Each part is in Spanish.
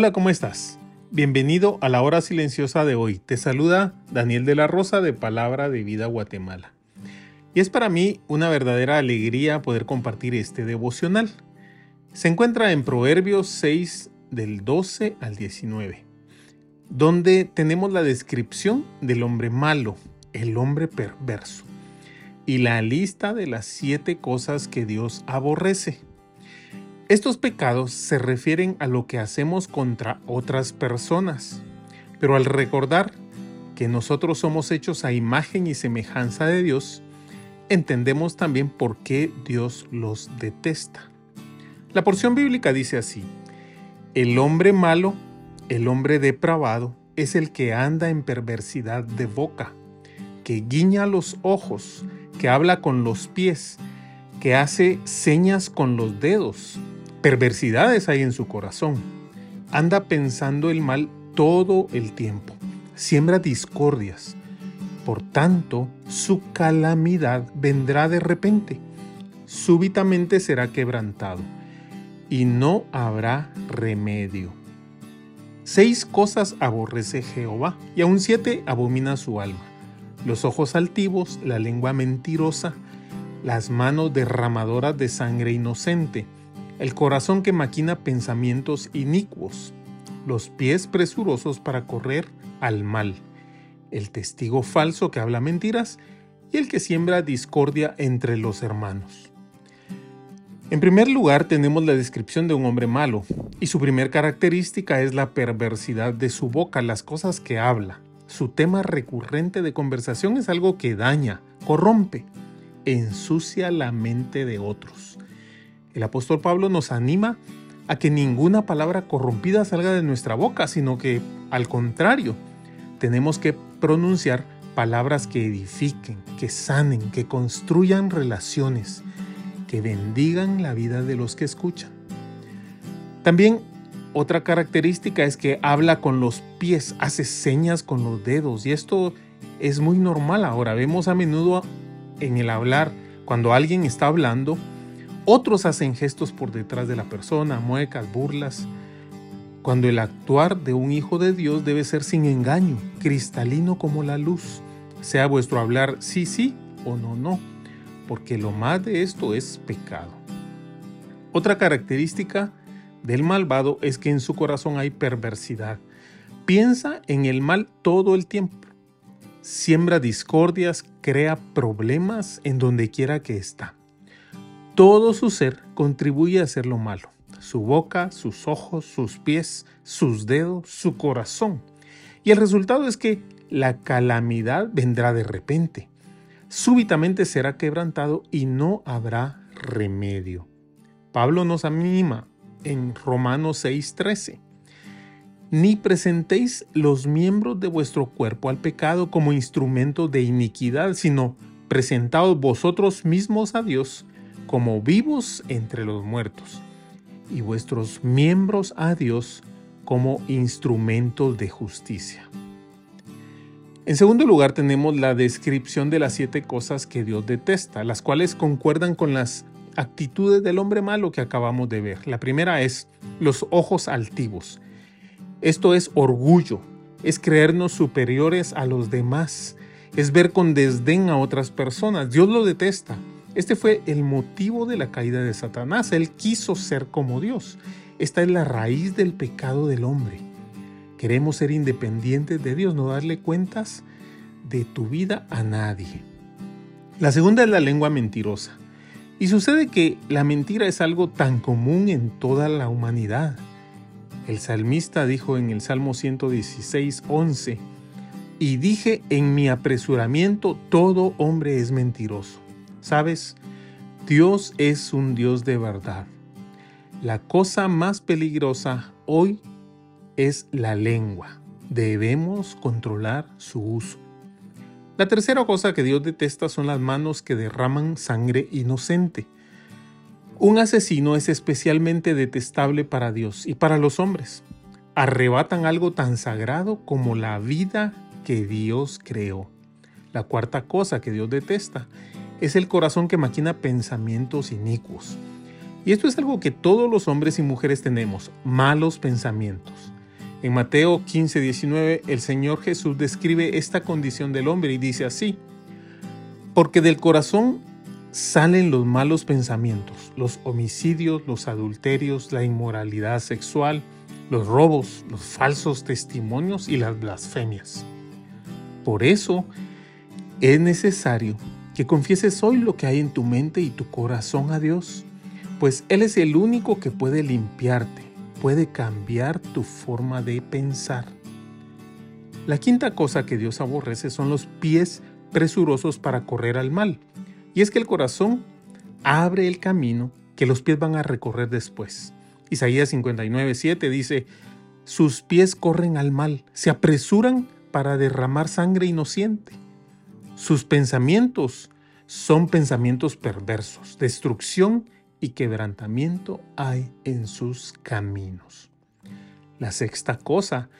Hola, ¿cómo estás? Bienvenido a la hora silenciosa de hoy. Te saluda Daniel de la Rosa de Palabra de Vida Guatemala. Y es para mí una verdadera alegría poder compartir este devocional. Se encuentra en Proverbios 6 del 12 al 19, donde tenemos la descripción del hombre malo, el hombre perverso, y la lista de las siete cosas que Dios aborrece. Estos pecados se refieren a lo que hacemos contra otras personas, pero al recordar que nosotros somos hechos a imagen y semejanza de Dios, entendemos también por qué Dios los detesta. La porción bíblica dice así, el hombre malo, el hombre depravado, es el que anda en perversidad de boca, que guiña los ojos, que habla con los pies, que hace señas con los dedos, perversidades hay en su corazón. Anda pensando el mal todo el tiempo. Siembra discordias. Por tanto, su calamidad vendrá de repente. Súbitamente será quebrantado. Y no habrá remedio. Seis cosas aborrece Jehová, y aun siete abomina su alma. Los ojos altivos, la lengua mentirosa, las manos derramadoras de sangre inocente, el corazón que maquina pensamientos inicuos, los pies presurosos para correr al mal, el testigo falso que habla mentiras y el que siembra discordia entre los hermanos. En primer lugar tenemos la descripción de un hombre malo, y su primer característica es la perversidad de su boca, las cosas que habla. Su tema recurrente de conversación es algo que daña, corrompe, ensucia la mente de otros. El apóstol Pablo nos anima a que ninguna palabra corrompida salga de nuestra boca, sino que, al contrario, tenemos que pronunciar palabras que edifiquen, que sanen, que construyan relaciones, que bendigan la vida de los que escuchan. También otra característica es que habla con los pies, hace señas con los dedos y esto es muy normal ahora. Vemos a menudo en el hablar, cuando alguien está hablando, otros hacen gestos por detrás de la persona, muecas, burlas, cuando el actuar de un hijo de Dios debe ser sin engaño, cristalino como la luz, sea vuestro hablar sí, sí o no, no, porque lo más de esto es pecado. Otra característica del malvado es que en su corazón hay perversidad. Piensa en el mal todo el tiempo. Siembra discordias, crea problemas en donde quiera que está. Todo su ser contribuye a hacer lo malo. Su boca, sus ojos, sus pies, sus dedos, su corazón. Y el resultado es que la calamidad vendrá de repente. Súbitamente será quebrantado y no habrá remedio. Pablo nos anima en Romanos 6:13. Ni presentéis los miembros de vuestro cuerpo al pecado como instrumentos de iniquidad, sino presentaos vosotros mismos a Dios como vivos entre los muertos, y vuestros miembros a Dios como instrumentos de justicia. En segundo lugar tenemos la descripción de las siete cosas que Dios detesta, las cuales concuerdan con las actitudes del hombre malo que acabamos de ver. La primera es los ojos altivos. Esto es orgullo, es creernos superiores a los demás, es ver con desdén a otras personas. Dios lo detesta. Este fue el motivo de la caída de Satanás. Él quiso ser como Dios. Esta es la raíz del pecado del hombre. Queremos ser independientes de Dios, no darle cuentas de tu vida a nadie. La segunda es la lengua mentirosa. Y sucede que la mentira es algo tan común en toda la humanidad. El salmista dijo en el Salmo 116, 11, y dije en mi apresuramiento, todo hombre es mentiroso. Sabes, Dios es un Dios de verdad. La cosa más peligrosa hoy es la lengua. Debemos controlar su uso. La tercera cosa que Dios detesta son las manos que derraman sangre inocente. Un asesino es especialmente detestable para Dios y para los hombres. Arrebatan algo tan sagrado como la vida que Dios creó. La cuarta cosa que Dios detesta es el corazón que maquina pensamientos inicuos. Y esto es algo que todos los hombres y mujeres tenemos, malos pensamientos. En Mateo 15, 19, el Señor Jesús describe esta condición del hombre y dice así, porque del corazón salen los malos pensamientos, los homicidios, los adulterios, la inmoralidad sexual, los robos, los falsos testimonios y las blasfemias. Por eso es necesario que confieses hoy lo que hay en tu mente y tu corazón a Dios, pues Él es el único que puede limpiarte puede cambiar tu forma de pensar. La quinta cosa que Dios aborrece son los pies presurosos para correr al mal. Y es que el corazón abre el camino que los pies van a recorrer después. Isaías 59, 7 dice, sus pies corren al mal, se apresuran para derramar sangre inocente. Sus pensamientos son pensamientos perversos, destrucción y quebrantamiento hay en sus caminos. La sexta cosa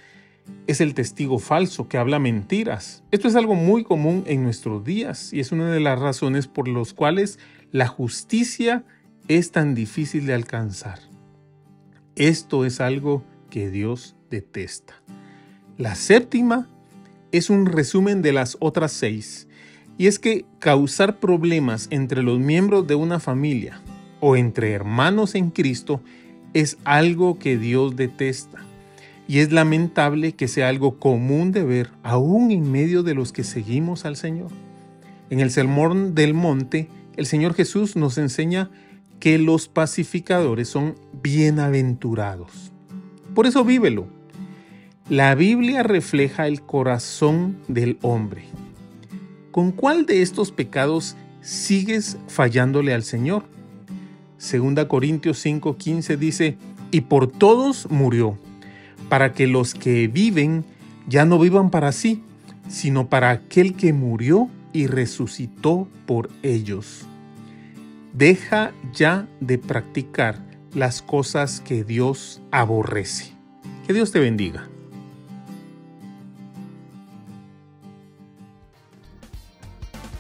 es el testigo falso que habla mentiras. Esto es algo muy común en nuestros días y es una de las razones por las cuales la justicia es tan difícil de alcanzar. Esto es algo que Dios detesta. La séptima es un resumen de las otras seis y es que causar problemas entre los miembros de una familia o entre hermanos en Cristo es algo que Dios detesta. Y es lamentable que sea algo común de ver aún en medio de los que seguimos al Señor. En el Sermón del Monte, el Señor Jesús nos enseña que los pacificadores son bienaventurados. Por eso vívelo. La Biblia refleja el corazón del hombre. ¿Con cuál de estos pecados sigues fallándole al Señor? Segunda Corintios 5:15 dice, y por todos murió, para que los que viven ya no vivan para sí, sino para aquel que murió y resucitó por ellos. Deja ya de practicar las cosas que Dios aborrece. Que Dios te bendiga.